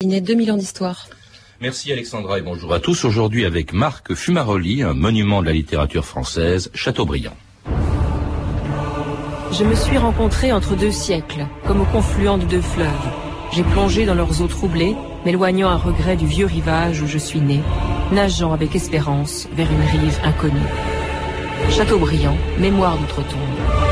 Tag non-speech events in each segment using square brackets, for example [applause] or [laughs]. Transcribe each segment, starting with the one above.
Il naît 2000 ans d'histoire. Merci Alexandra et bonjour à tous. Aujourd'hui avec Marc Fumaroli, un monument de la littérature française, Chateaubriand. Je me suis rencontré entre deux siècles, comme au confluent de deux fleuves. J'ai plongé dans leurs eaux troublées, m'éloignant à regret du vieux rivage où je suis né, nageant avec espérance vers une rive inconnue. Chateaubriand, mémoire d'outre-tombe.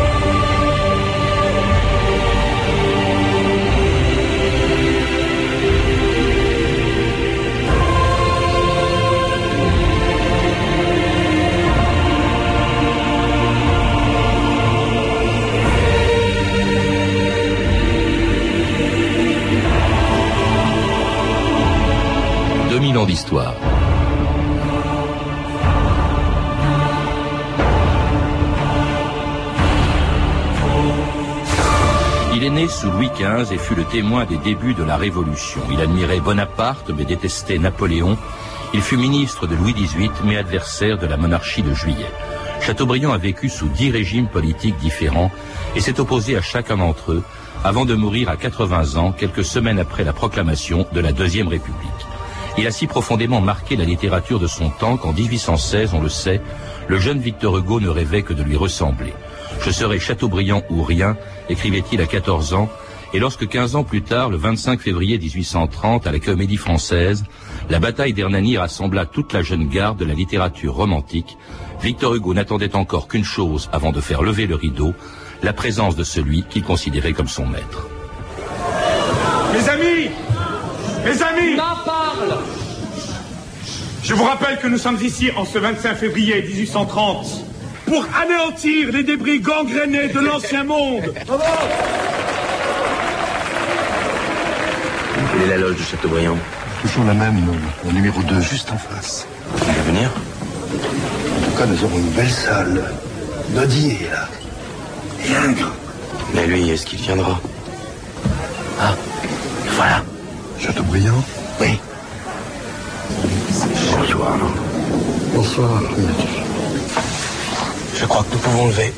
2000 ans d'histoire. Il est né sous Louis XV et fut le témoin des débuts de la Révolution. Il admirait Bonaparte mais détestait Napoléon. Il fut ministre de Louis XVIII mais adversaire de la monarchie de Juillet. Chateaubriand a vécu sous dix régimes politiques différents et s'est opposé à chacun d'entre eux avant de mourir à 80 ans quelques semaines après la proclamation de la Deuxième République. Il a si profondément marqué la littérature de son temps qu'en 1816, on le sait, le jeune Victor Hugo ne rêvait que de lui ressembler. Je serai Chateaubriand ou rien, écrivait-il à 14 ans, et lorsque 15 ans plus tard, le 25 février 1830, à la Comédie Française, la bataille d'Hernani rassembla toute la jeune garde de la littérature romantique, Victor Hugo n'attendait encore qu'une chose avant de faire lever le rideau, la présence de celui qu'il considérait comme son maître. Mes amis Mes amis parle Je vous rappelle que nous sommes ici en ce 25 février 1830 pour anéantir les débris gangrénés de l'ancien monde. Quelle est la loge de Chateaubriand Toujours la même, le numéro 2, juste en face. Il va venir En tout cas, nous aurons une belle salle. Nodier, là. Et un grand. Mais lui, est-ce qu'il viendra? Ah, voilà. Chateaubriand Oui. Bonsoir. Bonsoir. Je crois que nous pouvons lever.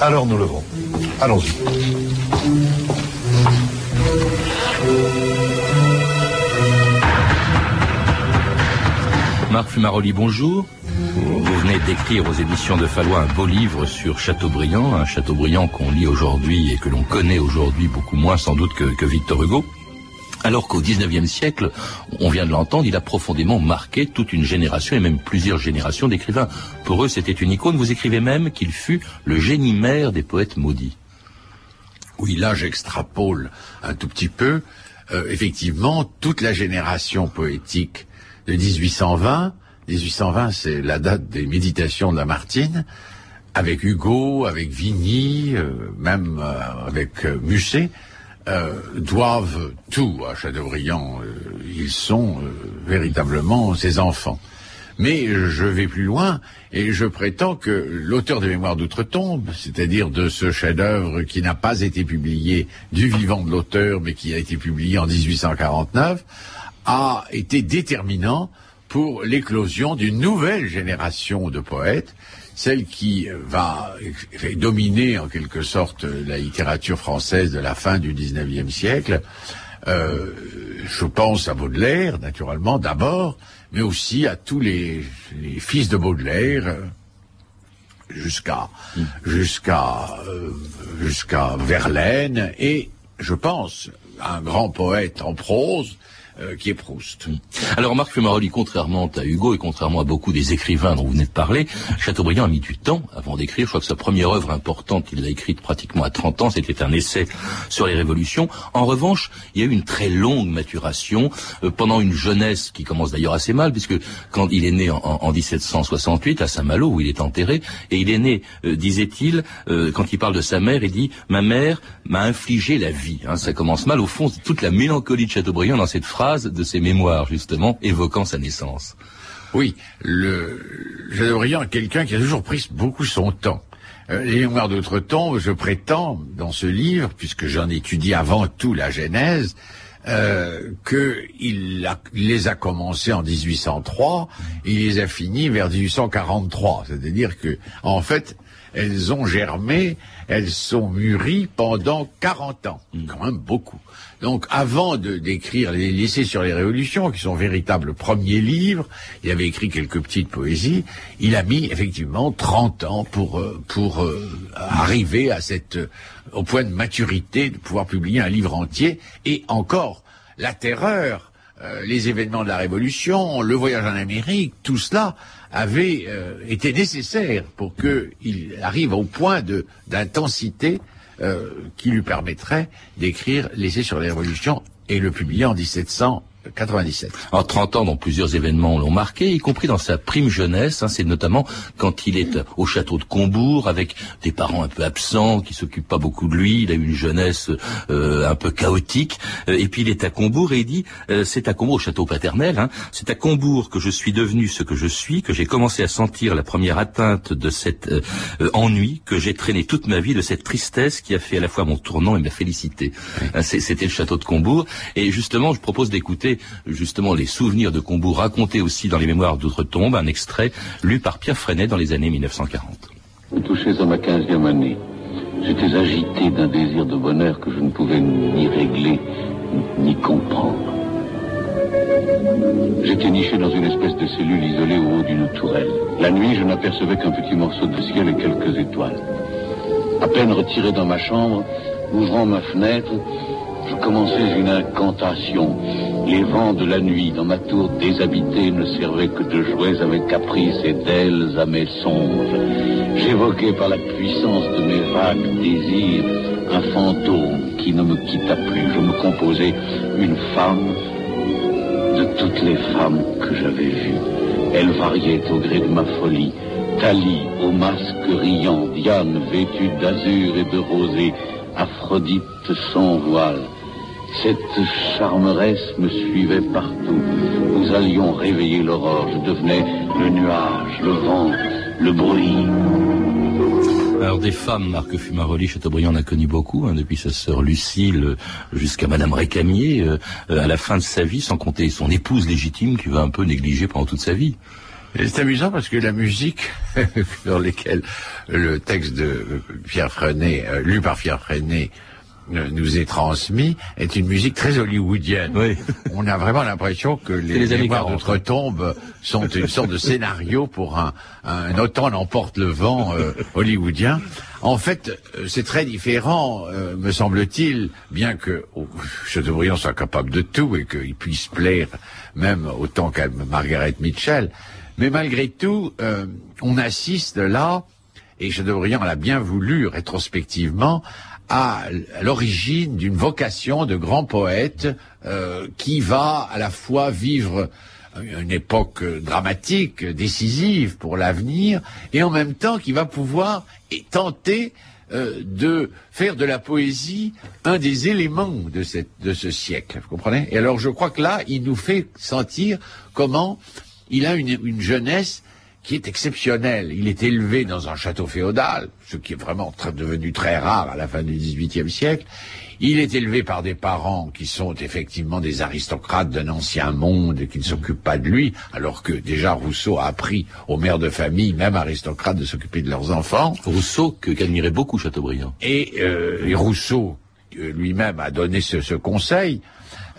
Alors nous levons. Allons-y. Marc Fumaroli, bonjour. Vous venez d'écrire aux éditions de Fallois un beau livre sur Chateaubriand, un Chateaubriand qu'on lit aujourd'hui et que l'on connaît aujourd'hui beaucoup moins sans doute que, que Victor Hugo. Alors qu'au XIXe siècle, on vient de l'entendre, il a profondément marqué toute une génération et même plusieurs générations d'écrivains. Pour eux, c'était une icône. Vous écrivez même qu'il fut le génie mère des poètes maudits. Oui, là j'extrapole un tout petit peu. Euh, effectivement, toute la génération poétique de 1820, 1820 c'est la date des méditations de Lamartine, avec Hugo, avec Vigny, euh, même euh, avec Musset, euh, doivent tout à Chateaubriand. Euh, ils sont euh, véritablement ses enfants. Mais je vais plus loin et je prétends que l'auteur des Mémoires d'outre-tombe, c'est-à-dire de ce chef-d'œuvre qui n'a pas été publié du vivant de l'auteur, mais qui a été publié en 1849, a été déterminant pour l'éclosion d'une nouvelle génération de poètes, celle qui va dominer en quelque sorte la littérature française de la fin du 19e siècle. Euh, je pense à Baudelaire, naturellement, d'abord, mais aussi à tous les, fils de Baudelaire, euh, jusqu'à euh, jusqu'à Verlaine, et je pense à un grand poète en prose euh, qui est Proust. Alors Marc Fumaroli, contrairement à Hugo et contrairement à beaucoup des écrivains dont vous venez de parler, Chateaubriand a mis du temps avant d'écrire. Je crois que sa première œuvre importante, il l'a écrite pratiquement à 30 ans, c'était un essai sur les révolutions. En revanche, il y a eu une très longue maturation euh, pendant une jeunesse qui commence d'ailleurs assez mal, puisque quand il est né en, en 1768 à Saint-Malo, où il est enterré, et il est né, euh, disait-il, euh, quand il parle de sa mère, il dit « Ma mère m'a infligé la vie hein, Ça commence mal. Au fond, toute la mélancolie de Chateaubriand dans cette phrase de ses mémoires, justement, évoquant sa naissance. Oui, le Chateaubriand est quelqu'un qui a toujours pris beaucoup son temps. Euh, les mémoires d'outre-tombe, je prétends, dans ce livre, puisque j'en étudie avant tout la Genèse, euh, qu'il il les a commencés en 1803 et il les a finis vers 1843. C'est-à-dire que, en fait, elles ont germé, elles sont mûries pendant 40 ans. Quand même beaucoup. Donc avant de d'écrire les lycées sur les révolutions, qui sont véritables premiers livres, il avait écrit quelques petites poésies, il a mis effectivement 30 ans pour, euh, pour euh, arriver à cette, euh, au point de maturité de pouvoir publier un livre entier, et encore, la terreur, euh, les événements de la Révolution, le voyage en Amérique, tout cela avait euh, été nécessaire pour qu'il arrive au point de d'intensité euh, qui lui permettrait d'écrire l'essai sur les révolutions et le publier en 1700. 97. En 30 ans, dont plusieurs événements l'ont marqué, y compris dans sa prime jeunesse. Hein, c'est notamment quand il est au château de Combourg avec des parents un peu absents qui s'occupent pas beaucoup de lui. Il a eu une jeunesse euh, un peu chaotique. Euh, et puis il est à Combourg et il dit euh, c'est à Combourg, au château paternel. Hein, c'est à Combourg que je suis devenu ce que je suis, que j'ai commencé à sentir la première atteinte de cet euh, euh, ennui, que j'ai traîné toute ma vie de cette tristesse qui a fait à la fois mon tournant et ma félicité. Hein, C'était le château de Combourg. Et justement, je propose d'écouter justement les souvenirs de Combourg racontés aussi dans les mémoires d'outre-tombe, un extrait lu par Pierre Freinet dans les années 1940. Vous touchez à ma quinzième année. J'étais agité d'un désir de bonheur que je ne pouvais ni régler ni comprendre. J'étais niché dans une espèce de cellule isolée au haut d'une tourelle. La nuit, je n'apercevais qu'un petit morceau de ciel et quelques étoiles. À peine retiré dans ma chambre, ouvrant ma fenêtre, je commençais une incantation. Les vents de la nuit dans ma tour déshabitée ne servaient que de jouets à mes caprices et d'ailes à mes songes. J'évoquais par la puissance de mes vagues désirs un fantôme qui ne me quitta plus. Je me composais une femme de toutes les femmes que j'avais vues. Elles variaient au gré de ma folie. Thalie au masque riant, Diane vêtue d'azur et de rosée, Aphrodite sans voile. Cette charmeresse me suivait partout. Nous allions réveiller l'aurore. Je devenais le nuage, le vent, le bruit. Alors des femmes, Marc Fumaroli, Chateaubriand en a connu beaucoup, hein, depuis sa sœur Lucille euh, jusqu'à Madame Récamier, euh, euh, à la fin de sa vie, sans compter son épouse légitime qui va un peu négliger pendant toute sa vie. Et C'est amusant parce que la musique [laughs] sur lesquelles le texte de Pierre Freinet, euh, lu par Pierre Freinet, euh, nous est transmis, est une musique très hollywoodienne. Oui. [laughs] On a vraiment l'impression que les, les mémoires 40. d'outre-tombe sont une sorte de scénario pour un, un automne emporte le vent euh, hollywoodien. En fait, euh, c'est très différent, euh, me semble-t-il, bien que oh, Chateaubriand soit capable de tout et qu'il puisse plaire même autant qu'à Margaret Mitchell. Mais malgré tout, euh, on assiste là, et Chateaubriand l'a bien voulu rétrospectivement, à l'origine d'une vocation de grand poète euh, qui va à la fois vivre une époque dramatique, décisive pour l'avenir, et en même temps qui va pouvoir et tenter euh, de faire de la poésie un des éléments de, cette, de ce siècle. Vous comprenez? Et alors je crois que là, il nous fait sentir comment il a une, une jeunesse qui est exceptionnelle. Il est élevé dans un château féodal, ce qui est vraiment très- devenu très rare à la fin du XVIIIe siècle. Il est élevé par des parents qui sont effectivement des aristocrates d'un ancien monde et qui ne s'occupent pas de lui, alors que déjà Rousseau a appris aux mères de famille, même aristocrates, de s'occuper de leurs enfants. Rousseau, que qu'admirait beaucoup Chateaubriand. Et, euh, et Rousseau euh, lui-même a donné ce, ce conseil.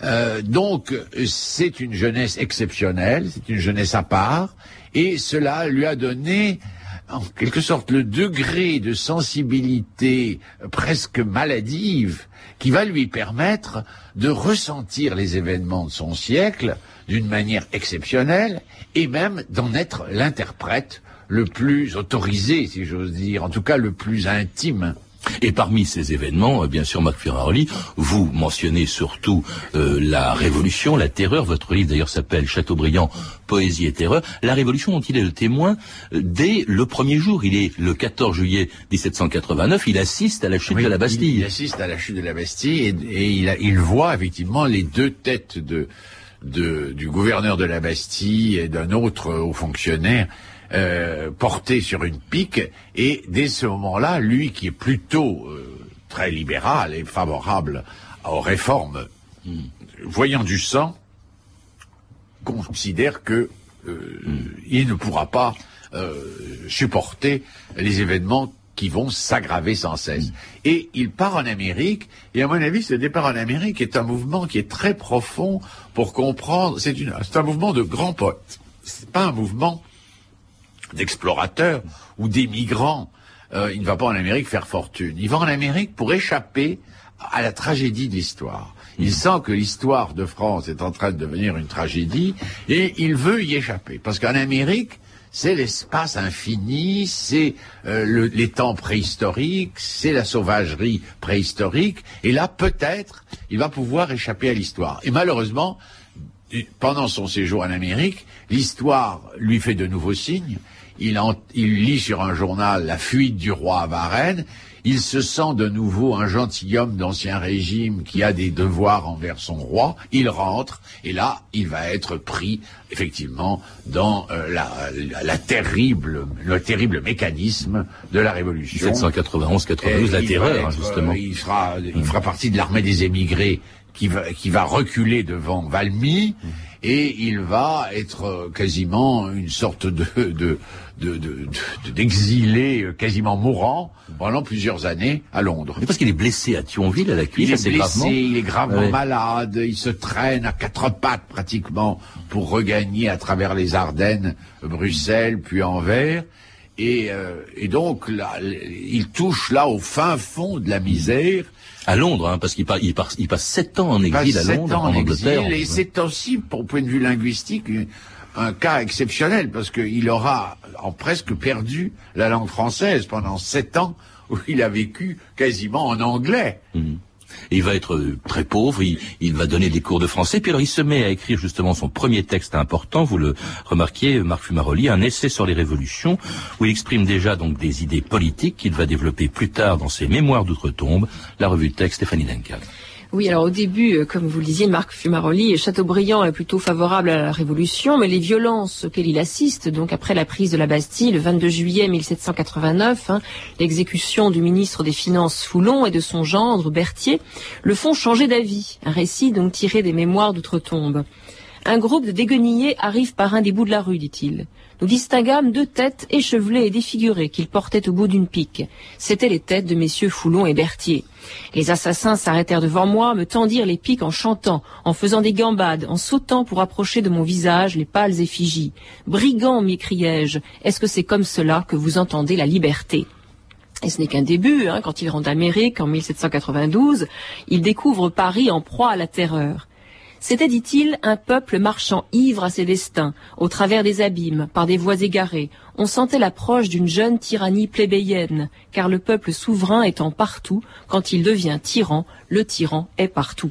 Euh, donc, c'est une jeunesse exceptionnelle, c'est une jeunesse à part, et cela lui a donné, en quelque sorte, le degré de sensibilité presque maladive qui va lui permettre de ressentir les événements de son siècle d'une manière exceptionnelle et même d'en être l'interprète le plus autorisé, si j'ose dire, en tout cas le plus intime. Et parmi ces événements, euh, bien sûr, Marc Ferrari, vous mentionnez surtout euh, la Révolution, la terreur. Votre livre, d'ailleurs, s'appelle Chateaubriand, Poésie et terreur. La Révolution dont il est le témoin euh, dès le premier jour. Il est le 14 juillet 1789. Il assiste à la chute Oui, de la Il, Bastille. il assiste à la chute de la Bastille et, et il, a- il voit effectivement les deux têtes de, de- du gouverneur de la Bastille et d'un autre haut fonctionnaire euh, portés sur une pique. Et dès ce moment-là, lui qui est plutôt euh, très libéral et favorable aux réformes, voyant du sang, considère que euh, il ne pourra pas supporter les événements qui vont s'aggraver sans cesse. Et il part en Amérique, et à mon avis, ce départ en Amérique est un mouvement qui est très profond pour comprendre, c'est un mouvement de grands poètes. C'est pas un mouvement d'explorateurs ou d'émigrants. Euh, il ne va pas en Amérique faire fortune. Il va en Amérique pour échapper à la tragédie de l'histoire. Il mm. sent que l'histoire de France est en train de devenir une tragédie et il veut y échapper. Parce qu'en Amérique, c'est l'espace infini, c'est euh, les temps préhistoriques, c'est la sauvagerie préhistorique, et là peut-être il va pouvoir échapper à l'histoire. Et malheureusement, pendant son séjour en Amérique, l'histoire lui fait de nouveaux signes. Il, il, lit sur un journal la fuite du roi à Varennes, il se sent de nouveau un gentilhomme d'ancien régime qui a des devoirs envers son roi, il rentre, et là, il va être pris, effectivement, dans euh, la, terrible, le terrible mécanisme de la Révolution. 1791-92, la terreur, hein, justement. il, fera, il fera partie de l'armée des émigrés qui va, qui va reculer devant Valmy, et il va être quasiment une sorte de, de, d'exilé euh, quasiment mourant pendant plusieurs années à Londres. Mais parce qu'il est blessé à Thionville, à la cuisse, il est blessé, gravement. il est gravement malade, il se traîne à quatre pattes pratiquement pour regagner à travers les Ardennes, Bruxelles, puis Anvers. Et, euh, et donc là, il touche là au fin fond de la misère. À Londres, hein, parce qu'il il, il passe sept ans en exil à Londres, en, Angleterre. et c'est aussi, pour point de vue linguistique, un cas exceptionnel parce qu'il aura en presque perdu la langue française pendant sept ans où il a vécu quasiment en anglais. Mhm. il va être euh, très pauvre, il, va donner des cours de français, puis alors il se met à écrire justement son premier texte important, vous le remarquiez, Marc Fumaroli, un essai sur les révolutions, où il exprime déjà donc des idées politiques qu'il va développer plus tard dans ses mémoires d'outre-tombe, la revue de texte Stéphanie Duncan. Oui, alors au début, euh, comme vous le disiez, Marc Fumaroli, Chateaubriand est plutôt favorable à la Révolution, mais les violences auxquelles il assiste, donc après la prise de la Bastille le 22 juillet 1789, hein, l'exécution du ministre des Finances Foulon et de son gendre Berthier, le font changer d'avis. Un récit donc tiré des mémoires d'outre-tombe. Un groupe de déguenillés arrive par un des bouts de la rue, dit-il. Nous distinguâmes deux têtes échevelées et défigurées qu'ils portaient au bout d'une pique. C'étaient les têtes de messieurs Foulon et Berthier. Les assassins s'arrêtèrent devant moi, me tendirent les piques en chantant, en faisant des gambades, en sautant pour approcher de mon visage les pâles effigies. Brigands, m'écriai-je, est-ce que c'est comme cela que vous entendez la liberté? Et ce n'est qu'un début, hein, quand il rentre d'Amérique en 1792, il découvre Paris en proie à la terreur. C'était, dit-il, un peuple marchant ivre à ses destins, au travers des abîmes, par des voies égarées. On sentait l'approche d'une jeune tyrannie plébéienne, car le peuple souverain étant partout, quand il devient tyran, le tyran est partout.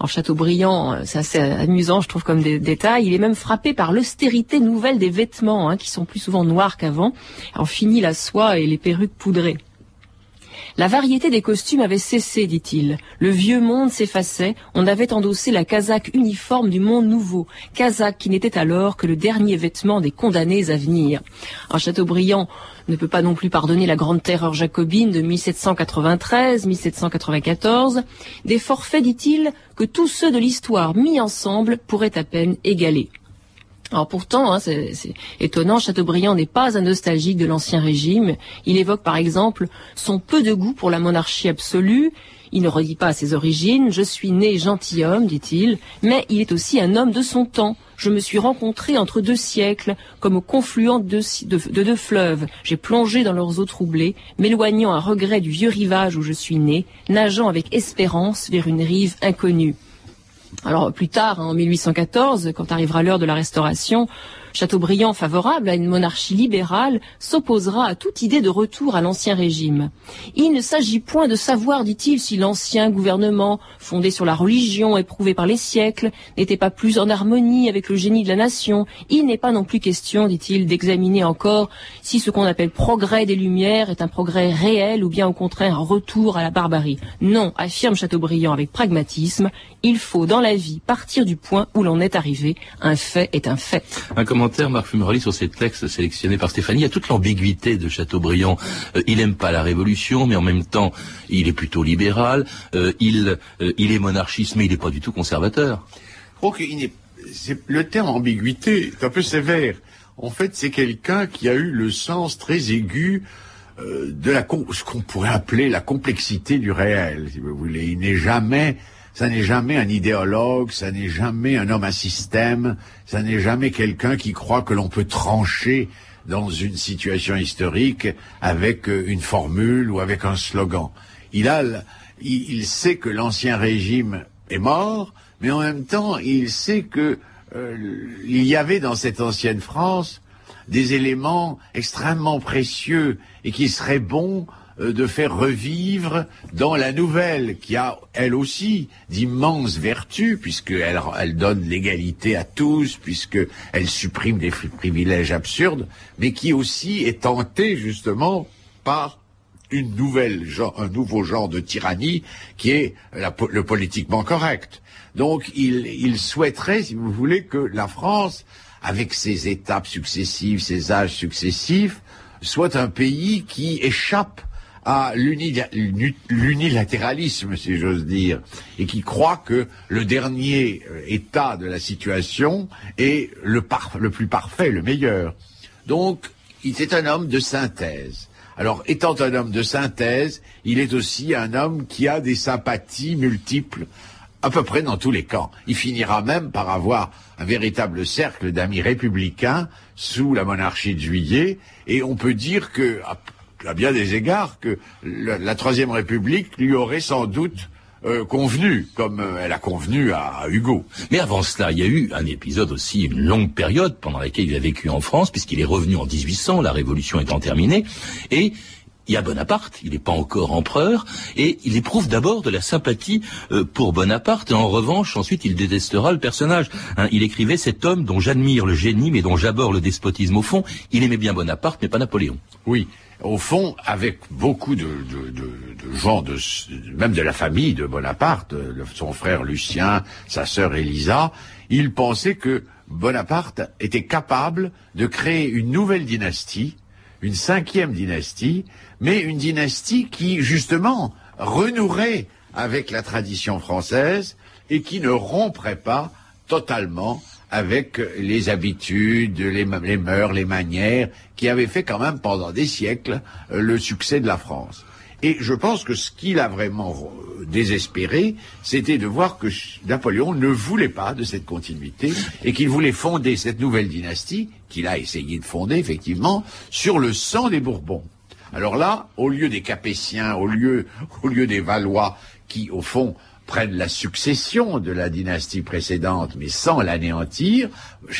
En Chateaubriand, euh, c'est assez amusant, je trouve, comme des détails. Il est même frappé par l'austérité nouvelle des vêtements, hein, qui sont plus souvent noirs qu'avant. En finit la soie et les perruques poudrées. La variété des costumes avait cessé, dit-il. Le vieux monde s'effaçait, on avait endossé la casaque uniforme du monde nouveau, casaque qui n'était alors que le dernier vêtement des condamnés à venir. Un Chateaubriand ne peut pas non plus pardonner la grande terreur jacobine de 1793-1794, des forfaits, dit-il, que tous ceux de l'histoire mis ensemble pourraient à peine égaler. Alors pourtant, hein, c'est étonnant, Chateaubriand n'est pas un nostalgique de l'ancien régime. Il évoque par exemple son peu de goût pour la monarchie absolue. Il ne redit pas ses origines. Je suis né gentilhomme, dit-il, mais il est aussi un homme de son temps. Je me suis rencontré entre deux siècles, comme au confluent de, de deux fleuves. J'ai plongé dans leurs eaux troublées, m'éloignant à regret du vieux rivage où je suis né, nageant avec espérance vers une rive inconnue. Alors plus tard, en 1814, quand arrivera l'heure de la restauration, Chateaubriand, favorable à une monarchie libérale, s'opposera à toute idée de retour à l'ancien régime. Il ne s'agit point de savoir, dit-il, si l'ancien gouvernement, fondé sur la religion, éprouvé par les siècles, n'était pas plus en harmonie avec le génie de la nation. Il n'est pas non plus question, dit-il, d'examiner encore si ce qu'on appelle progrès des Lumières est un progrès réel ou bien au contraire un retour à la barbarie. Non, affirme Chateaubriand avec pragmatisme, il faut dans la vie partir du point où l'on est arrivé. Un fait est un fait commentaire, Marc Fumeroli, sur ces textes sélectionnés par Stéphanie. Il y a toute l'ambiguïté de Chateaubriand. Euh, il aime pas la révolution, mais en même temps, il est plutôt libéral. Euh, il, euh, il est monarchiste, mais il n'est pas du tout conservateur. Je crois le terme ambiguïté est un peu sévère. En fait, c'est quelqu'un qui a eu le sens très aigu de la ce qu'on pourrait appeler la complexité du réel, si vous voulez. Il n'est jamais ça n'est jamais un idéologue, ça n'est jamais un homme à système, ça n'est jamais quelqu'un qui croit que l'on peut trancher dans une situation historique avec euh, une formule ou avec un slogan. Il a, il, sait que l'ancien régime est mort, mais en même temps, il sait que euh, il y avait dans cette ancienne France des éléments extrêmement précieux et qui serait bon euh, de faire revivre dans la nouvelle, qui a elle aussi d'immenses vertus, puisqu'elle elle donne l'égalité à tous, puisqu'elle supprime des privilèges absurdes, mais qui aussi est tentée justement par une nouvelle genre, un nouveau genre de tyrannie qui est le politiquement correct. Donc il, il souhaiterait, si vous voulez, que la France, avec ses étapes successives, ses âges successifs, soit un pays qui échappe à l'unilatéralisme, si j'ose dire, et qui croit que le dernier euh, état de la situation est le, plus parfait, le meilleur. Donc, il est un homme de synthèse. Alors, étant un homme de synthèse, il est aussi un homme qui a des sympathies multiples à peu près dans tous les camps. Il finira même par avoir un véritable cercle d'amis républicains sous la monarchie de Juillet, et on peut dire que, à bien des égards que la, Troisième République lui aurait sans doute euh, convenu, comme euh, elle a convenu à, Hugo. Mais avant cela, il y a eu un épisode aussi, une longue période pendant laquelle il a vécu en France, puisqu'il est revenu en 1800, la Révolution étant terminée, et il y a Bonaparte, il n'est pas encore empereur, et il éprouve d'abord de la sympathie euh, pour Bonaparte, et en revanche, ensuite, il détestera le personnage. Hein. il écrivait cet homme dont j'admire le génie, mais dont j'aborde le despotisme au fond. Il aimait bien Bonaparte, mais pas Napoléon. Oui, au fond, avec beaucoup de, gens, même de la famille de Bonaparte, son frère Lucien, sa sœur Elisa, il pensait que Bonaparte était capable de créer une nouvelle dynastie, une cinquième dynastie, mais une dynastie qui, justement, renouerait avec la tradition française et qui ne romprait pas totalement avec les habitudes, les, mœurs, les manières, qui avaient fait quand même pendant des siècles euh, le succès de la France. Et je pense que ce qu'il a vraiment euh, désespéré, c'était de voir que Napoléon ne voulait pas de cette continuité et qu'il voulait fonder cette nouvelle dynastie, qu'il a essayé de fonder effectivement, sur le sang des Bourbons. Alors là, au lieu des Capétiens, au lieu, au lieu des Valois, qui au fond prennent la succession de la dynastie précédente, mais sans l'anéantir,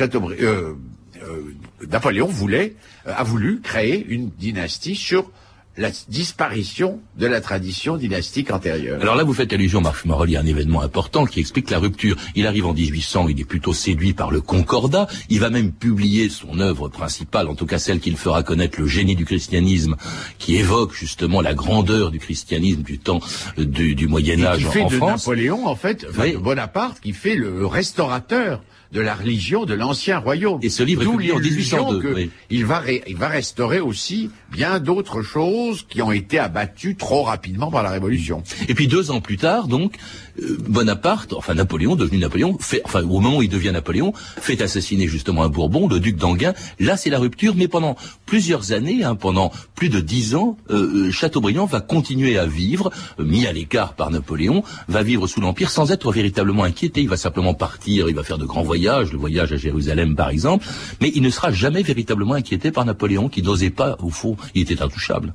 euh, euh, Napoléon voulait, a voulu créer une dynastie sur la disparition de la tradition dynastique antérieure. Alors là, vous faites allusion, Marc Maroli, à un événement important qui explique la rupture. Il arrive en 1800, il est plutôt séduit par le Concordat. Il va même publier son œuvre principale, en tout cas celle qu'il fera connaître, le génie du christianisme, qui évoque justement la grandeur du christianisme du temps du, Moyen Âge qui fait de Napoléon, en fait, de Bonaparte, qui fait le restaurateur de la religion de l'ancien royaume. Et ce livre est publié en 1802. il, va il va restaurer aussi bien d'autres choses qui ont été abattues trop rapidement par la Révolution. Et puis deux ans plus tard, donc, euh, Bonaparte, enfin Napoléon, devenu Napoléon, fait, enfin au moment où il devient Napoléon, fait assassiner justement un Bourbon, le duc d'Anguin. Là, c'est la rupture, mais pendant plusieurs années, hein, pendant plus de dix ans, euh, euh, Chateaubriand va continuer à vivre, mis à l'écart par Napoléon, va vivre sous l'Empire sans être véritablement inquiété. Il va simplement partir, il va faire de grands voyages, le voyage à Jérusalem par exemple, mais il ne sera jamais véritablement inquiété par Napoléon, qui n'osait pas, au fond, il était intouchable.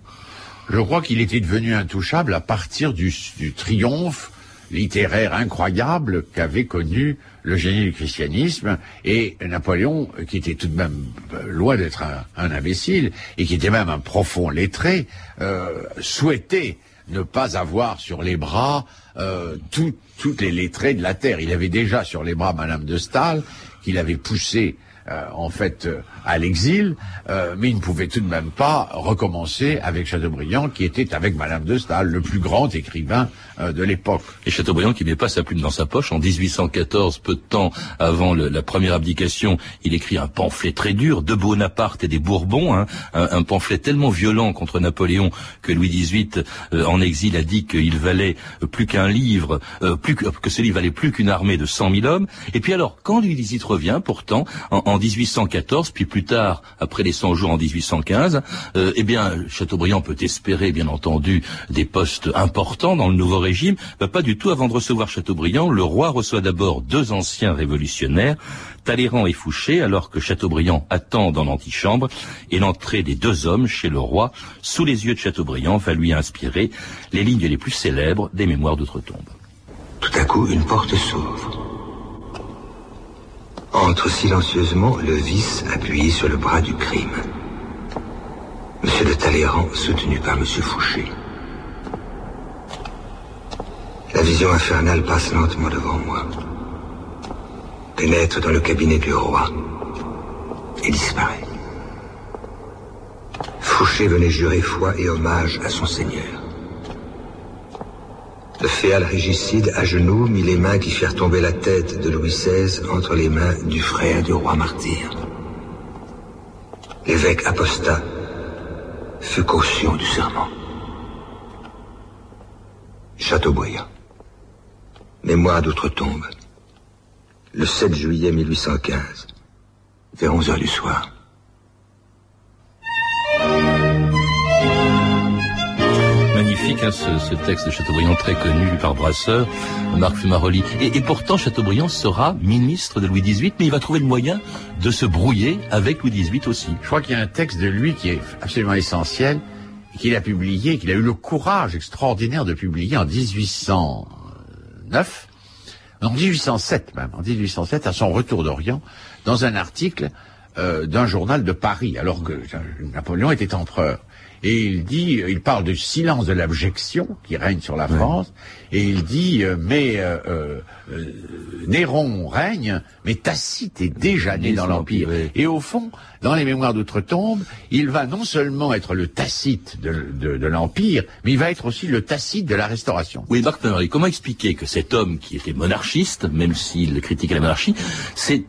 Je crois qu'il était devenu intouchable à partir du, triomphe littéraire incroyable qu'avait connu le génie du christianisme et Napoléon, qui était tout de même euh, loin d'être un, imbécile et qui était même un profond lettré, euh, souhaitait ne pas avoir sur les bras euh, toutes les lettrées de la terre. Il avait déjà sur les bras Madame de Stahl, qu'il avait poussé euh, en fait euh, à l'exil, euh, mais il ne pouvait tout de même pas recommencer avec Chateaubriand, qui était avec Madame de Staël, le plus grand écrivain de l'époque. Et Chateaubriand qui met pas sa plume dans sa poche. En 1814, peu de temps avant la première abdication, il écrit un pamphlet très dur de Bonaparte et des Bourbons, hein, un, pamphlet tellement violent contre Napoléon que Louis XVIII, en exil, a dit qu'il valait plus qu'un un livre, euh, plus que, que, ce livre valait plus qu'une armée de 100 000 hommes. Et puis alors, quand Louis XVIII revient, pourtant, en, en 1814, puis plus tard, après les 100 jours en 1815, euh, eh bien, Chateaubriand peut espérer, bien entendu, des postes importants dans le nouveau régime. Bah, pas du tout. Avant de recevoir Chateaubriand, le roi reçoit d'abord deux anciens révolutionnaires, Talleyrand et Fouché, alors que Chateaubriand attend dans l'antichambre, et l'entrée des deux hommes chez le roi, sous les yeux de Chateaubriand, va lui inspirer les lignes les plus célèbres des mémoires d'outre-tombe. Tout à coup, une porte s'ouvre. Entre silencieusement le vice appuyé sur le bras du crime. Monsieur de Talleyrand, soutenu par Monsieur Fouché. La vision infernale passe lentement devant moi pénètre dans le cabinet du roi et disparaît. Fouché venait jurer foi et hommage à son seigneur. Le féal régicide à genoux mit les mains qui firent tomber la tête de Louis XVI entre les mains du frère du roi martyr. L'évêque apostat fut caution du serment. Châteaubriand. Mémoire d'outre-tombe le 7 juillet 1815, vers 11 heures du soir. Magnifique hein, ce, texte de Chateaubriand très connu par Brasseur, Marc Fumaroli. Et, pourtant Chateaubriand sera ministre de Louis XVIII, mais il va trouver le moyen de se brouiller avec Louis XVIII aussi. Je crois qu'il y a un texte de lui qui est absolument essentiel, qu'il a publié, qu'il a eu le courage extraordinaire de publier en 1809 en 1807 même, en 1807, à son retour d'Orient, dans un article euh, d'un journal de Paris, alors que Napoléon était empereur. Et il dit, il parle du silence de l'abjection qui règne sur la France, et il dit, euh, mais euh, euh, Néron règne, mais Tacite est déjà né dans l'Empire. Et au fond, dans les mémoires d'outre-tombe, il va non seulement être le Tacite de, de, de l'Empire, mais il va être aussi le Tacite de la Restauration. Oui, Marc comment expliquer que cet homme qui était monarchiste, même s'il critiquait la monarchie, s'est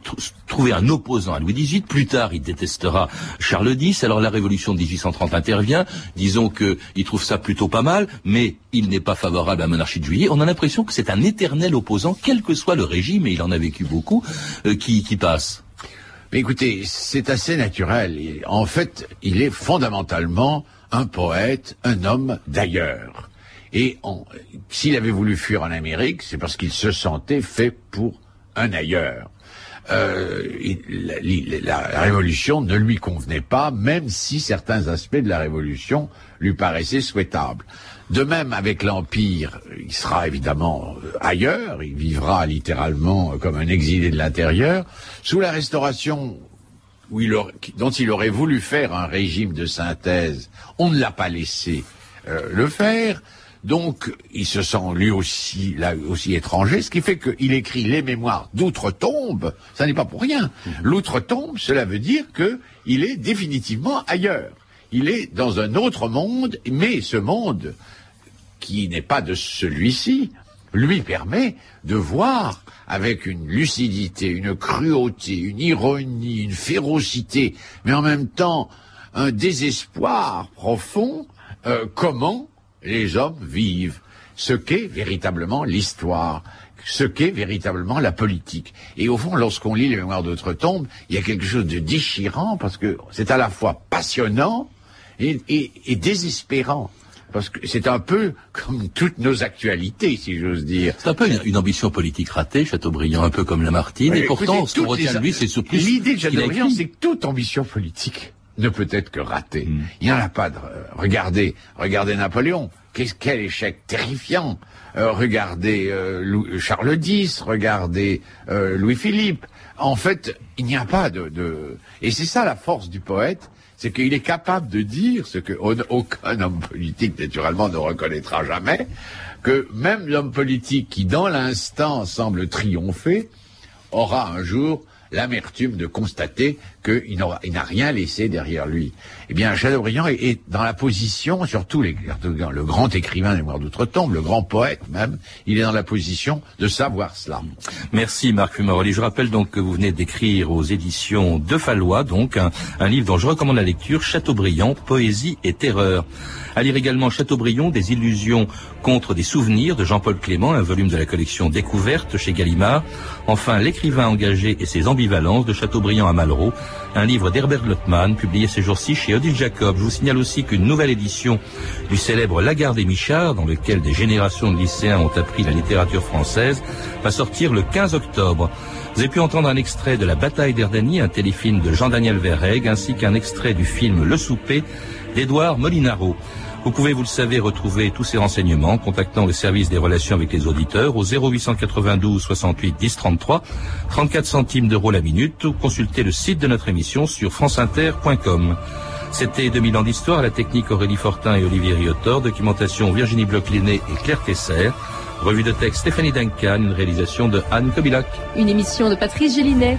trouvé un opposant à Louis XVIII, plus tard il détestera Charles X, alors la révolution de 1830 intervient, disons qu'il trouve ça plutôt pas mal, mais il n'est pas favorable à la monarchie de on a l'impression que c'est un éternel opposant, quel que soit le régime, et il en a vécu beaucoup, euh, qui, passe. Mais écoutez, c'est assez naturel. En fait, il est fondamentalement un poète, un homme d'ailleurs. Et s'il avait voulu fuir en Amérique, c'est parce qu'il se sentait fait pour un ailleurs. Euh, la, révolution ne lui convenait pas, même si certains aspects de la révolution lui paraissaient souhaitables. De même avec l'Empire, il sera évidemment euh, ailleurs, il vivra littéralement comme un exilé de l'intérieur. Sous la Restauration, où il aurait, dont il aurait voulu faire un régime de synthèse, on ne l'a pas laissé euh, le faire. Donc, il se sent lui aussi là aussi étranger, ce qui fait qu'il écrit les mémoires d'outre-tombe. Ça n'est pas pour rien. Mhm. L'outre-tombe, cela veut dire que il est définitivement ailleurs. Il est dans un autre monde, mais ce monde qui n'est pas de celui-ci, lui permet de voir avec une lucidité, une cruauté, une ironie, une férocité, mais en même temps un désespoir profond, euh, comment les hommes vivent, ce qu'est véritablement l'histoire, ce qu'est véritablement la politique. Et au fond, lorsqu'on lit les mémoires d'outre-tombe, il y a quelque chose de déchirant parce que c'est à la fois passionnant et désespérant parce que c'est un peu comme toutes nos actualités, si j'ose dire. C'est un peu une, ambition politique ratée, Chateaubriand, un peu comme Lamartine, et pourtant, ce qu'on retient de lui, c'est surtout... L'idée de Chateaubriand, c'est que toute ambition politique ne peut être que ratée. Hmm. Il n'y en a pas de... regardez, regardez Napoléon. quel échec terrifiant. Euh, regardez euh, Charles X, regardez euh, Louis-Philippe. En fait, il n'y a pas de, de... Et c'est ça la force du poète, c'est qu'il est capable de dire ce que aucun homme politique, naturellement, ne reconnaîtra jamais, que même l'homme politique qui, dans l'instant, semble triompher, aura un jour l'amertume de constater qu'il n'a rien laissé derrière lui. Eh bien, Chateaubriand est, dans la position, surtout le grand écrivain des Noirs d'outre-tombe, le grand poète même, il est dans la position de savoir cela. Merci Marc Fumaroli. Je rappelle donc que vous venez d'écrire aux éditions de Fallois, donc un, un livre dont je recommande la lecture, Chateaubriand, Poésie et Terreur. À lire également Chateaubriand, des illusions contre des souvenirs de Jean-Paul Clément, un volume de la collection Découverte chez Gallimard. Enfin, L'écrivain engagé et ses ambivalences de Chateaubriand à Malraux, un livre d'Herbert Lottmann, publié ces jours-ci chez Odile Jacob. Je vous signale aussi qu'une nouvelle édition du célèbre Lagarde et Michard, dans lequel des générations de lycéens ont appris la littérature française, va sortir le 15 octobre. Vous avez pu entendre un extrait de La bataille d'Erdanie, un téléfilm de Jean-Daniel Verreg, ainsi qu'un extrait du film Le Souper d'Édouard Molinaro. Vous pouvez, vous le savez, retrouver tous ces renseignements en contactant le service des relations avec les auditeurs au 0892 68 10 33, 34 centimes d'euros la minute ou consulter le site de notre émission sur franceinter.com. C'était 2000 ans d'histoire, la technique Aurélie Fortin et Olivier Riotor, documentation Virginie Bloch-Léné et Claire Tesser, revue de texte Stéphanie Duncan, une réalisation de Anne Kobilac. Une émission de Patrice Gélinet.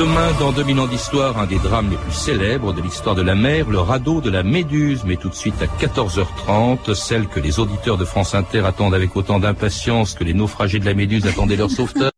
Demain, dans 2000 ans d'histoire, un des drames les plus célèbres de l'histoire de la mer, le radeau de la Méduse. Mais tout de suite à 14h30, celle que les auditeurs de France Inter attendent avec autant d'impatience que les naufragés de la Méduse attendaient leur sauveteur.